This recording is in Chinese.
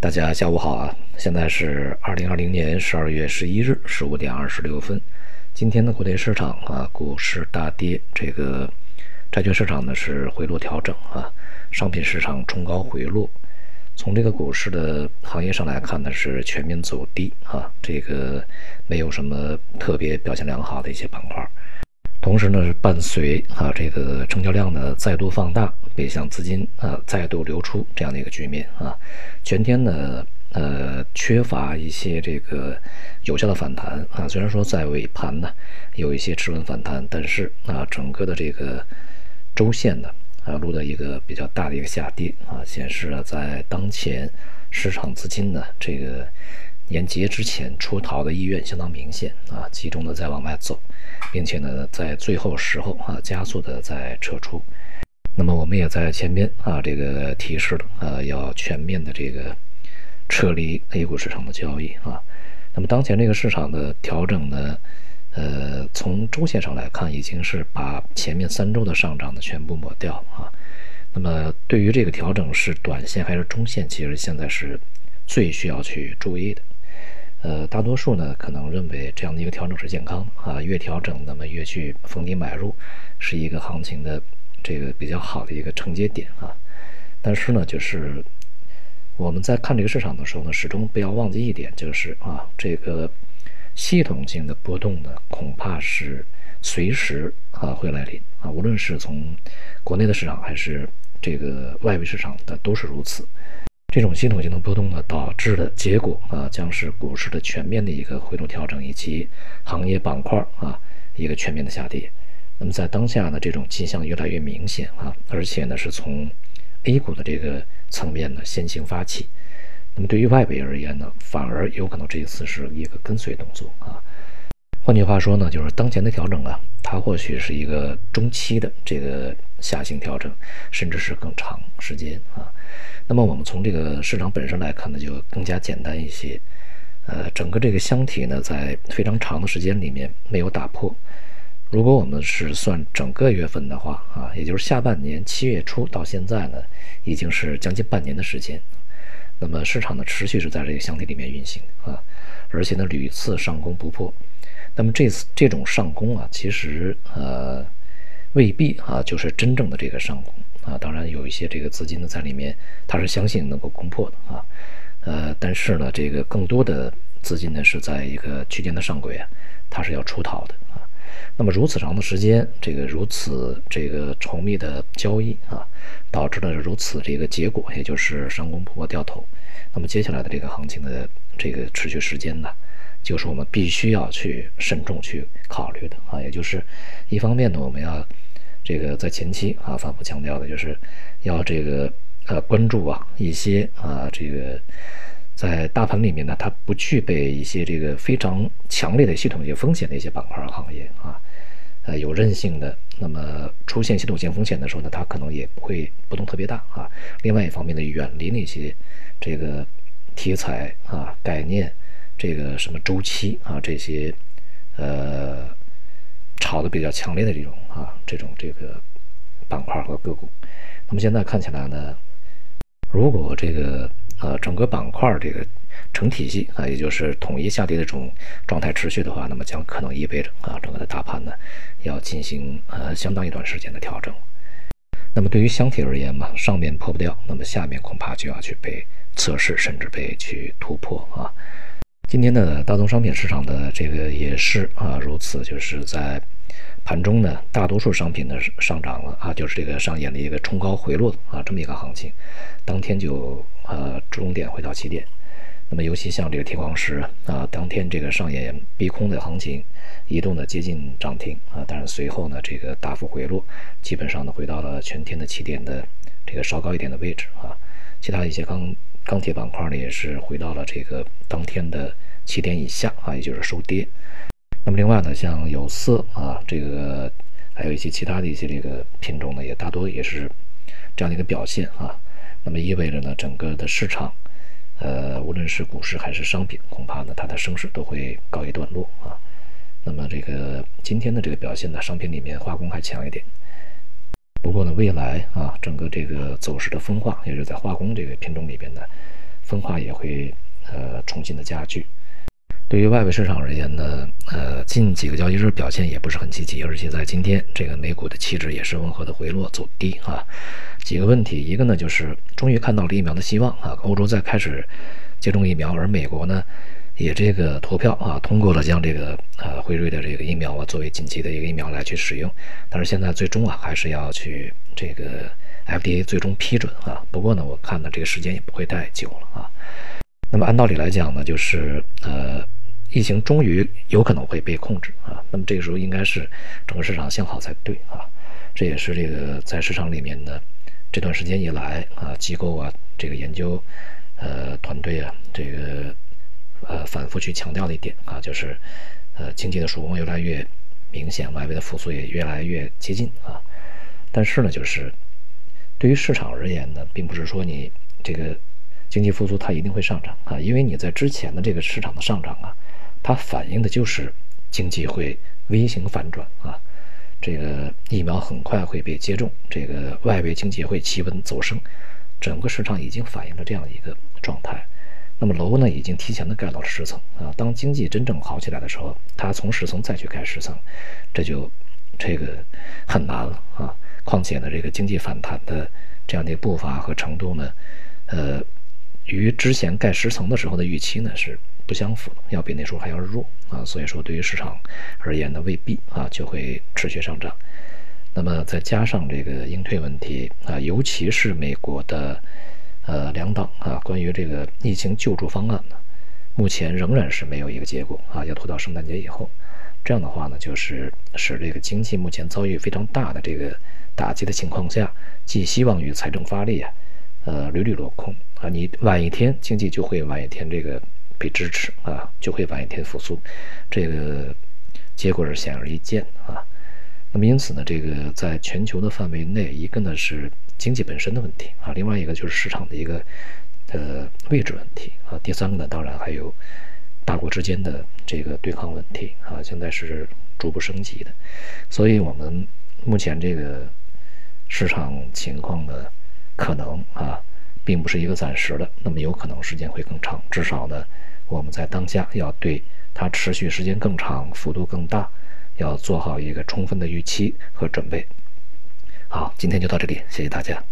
大家下午好啊！现在是二零二零年十二月十一日十五点二十六分。今天的国内市场啊，股市大跌，这个债券市场呢是回落调整啊，商品市场冲高回落。从这个股市的行业上来看呢，是全面走低啊，这个没有什么特别表现良好的一些板块。同时呢，是伴随啊这个成交量的再度放大，北向资金啊再度流出这样的一个局面啊，全天呢呃缺乏一些这个有效的反弹啊，虽然说在尾盘呢有一些持稳反弹，但是啊整个的这个周线呢啊录的一个比较大的一个下跌啊，显示了在当前市场资金呢这个。年节之前出逃的意愿相当明显啊，集中的在往外走，并且呢，在最后时候啊，加速的在撤出。那么我们也在前边啊，这个提示了啊，要全面的这个撤离 A 股市场的交易啊。那么当前这个市场的调整呢，呃，从周线上来看，已经是把前面三周的上涨呢全部抹掉啊。那么对于这个调整是短线还是中线，其实现在是最需要去注意的。呃，大多数呢可能认为这样的一个调整是健康啊，越调整那么越去逢低买入，是一个行情的这个比较好的一个承接点啊。但是呢，就是我们在看这个市场的时候呢，始终不要忘记一点，就是啊，这个系统性的波动呢，恐怕是随时啊会来临啊，无论是从国内的市场还是这个外围市场的都是如此。这种系统性的波动呢，导致的结果啊，将是股市的全面的一个回落调整，以及行业板块啊一个全面的下跌。那么在当下呢，这种迹象越来越明显啊，而且呢是从 A 股的这个层面呢先行发起。那么对于外围而言呢，反而有可能这一次是一个跟随动作啊。换句话说呢，就是当前的调整啊，它或许是一个中期的这个下行调整，甚至是更长时间啊。那么我们从这个市场本身来看呢，就更加简单一些。呃，整个这个箱体呢，在非常长的时间里面没有打破。如果我们是算整个月份的话啊，也就是下半年七月初到现在呢，已经是将近半年的时间。那么市场呢，持续是在这个箱体里面运行啊，而且呢屡次上攻不破。那么这次这种上攻啊，其实呃未必啊就是真正的这个上攻。啊，当然有一些这个资金呢在里面，他是相信能够攻破的啊，呃，但是呢，这个更多的资金呢是在一个区间的上轨啊，它是要出逃的啊。那么如此长的时间，这个如此这个稠密的交易啊，导致了如此这个结果，也就是上攻破掉头。那么接下来的这个行情的这个持续时间呢，就是我们必须要去慎重去考虑的啊，也就是一方面呢，我们要。这个在前期啊，反复强调的就是要这个呃关注啊一些啊这个在大盘里面呢，它不具备一些这个非常强烈的系统性风险的一些板块行业啊，呃有韧性的，那么出现系统性风险的时候呢，它可能也不会波动特别大啊。另外一方面呢，远离那些这个题材啊概念，这个什么周期啊这些呃。炒的比较强烈的这种啊，这种这个板块和个股，那么现在看起来呢，如果这个呃整个板块这个成体系啊，也就是统一下跌的这种状态持续的话，那么将可能意味着啊整个的大盘呢要进行呃相当一段时间的调整。那么对于箱体而言嘛，上面破不掉，那么下面恐怕就要去被测试，甚至被去突破啊。今天的大宗商品市场的这个也是啊如此，就是在盘中呢，大多数商品呢是上涨了啊，就是这个上演了一个冲高回落啊这么一个行情，当天就呃终点回到起点。那么尤其像这个铁矿石啊，当天这个上演逼空的行情，一度呢接近涨停啊，但是随后呢这个大幅回落，基本上呢回到了全天的起点的这个稍高一点的位置啊。其他一些钢钢铁板块呢，也是回到了这个当天的七点以下啊，也就是收跌。那么另外呢，像有色啊，这个还有一些其他的一些这个品种呢，也大多也是这样的一个表现啊。那么意味着呢，整个的市场，呃，无论是股市还是商品，恐怕呢它的升势都会告一段落啊。那么这个今天的这个表现呢，商品里面化工还强一点。不过呢，未来啊，整个这个走势的分化，也就是在化工这个品种里边呢，分化也会呃重新的加剧。对于外围市场而言呢，呃，近几个交易日表现也不是很积极，而且在今天这个美股的期指也是温和的回落走低啊。几个问题，一个呢就是终于看到了疫苗的希望啊，欧洲在开始接种疫苗，而美国呢也这个投票啊通过了将这个呃辉瑞的这个疫苗啊作为紧急的一个疫苗来去使用，但是现在最终啊还是要去这个 FDA 最终批准啊。不过呢，我看呢这个时间也不会太久了啊。那么按道理来讲呢，就是呃。疫情终于有可能会被控制啊，那么这个时候应该是整个市场向好才对啊，这也是这个在市场里面的这段时间以来啊，机构啊，这个研究呃团队啊，这个呃反复去强调的一点啊，就是呃经济的曙光越来越明显，外围的复苏也越来越接近啊。但是呢，就是对于市场而言呢，并不是说你这个经济复苏它一定会上涨啊，因为你在之前的这个市场的上涨啊。它反映的就是经济会微型反转啊，这个疫苗很快会被接种，这个外围经济会企稳走升，整个市场已经反映了这样一个状态。那么楼呢，已经提前的盖到了十层啊。当经济真正好起来的时候，它从十层再去盖十层，这就这个很难了啊。况且呢，这个经济反弹的这样的步伐和程度呢，呃，与之前盖十层的时候的预期呢是。不相符的，要比那时候还要弱啊，所以说对于市场而言呢，未必啊就会持续上涨。那么再加上这个应退问题啊，尤其是美国的呃两党啊，关于这个疫情救助方案呢，目前仍然是没有一个结果啊，要拖到圣诞节以后。这样的话呢，就是使这个经济目前遭遇非常大的这个打击的情况下，寄希望于财政发力啊，呃屡屡落空啊，你晚一天经济就会晚一天这个。被支持啊，就会晚一天复苏，这个结果是显而易见啊。那么因此呢，这个在全球的范围内，一个呢是经济本身的问题啊，另外一个就是市场的一个呃位置问题啊，第三个呢，当然还有大国之间的这个对抗问题啊，现在是逐步升级的。所以我们目前这个市场情况呢，可能啊，并不是一个暂时的，那么有可能时间会更长，至少呢。我们在当下要对它持续时间更长、幅度更大，要做好一个充分的预期和准备。好，今天就到这里，谢谢大家。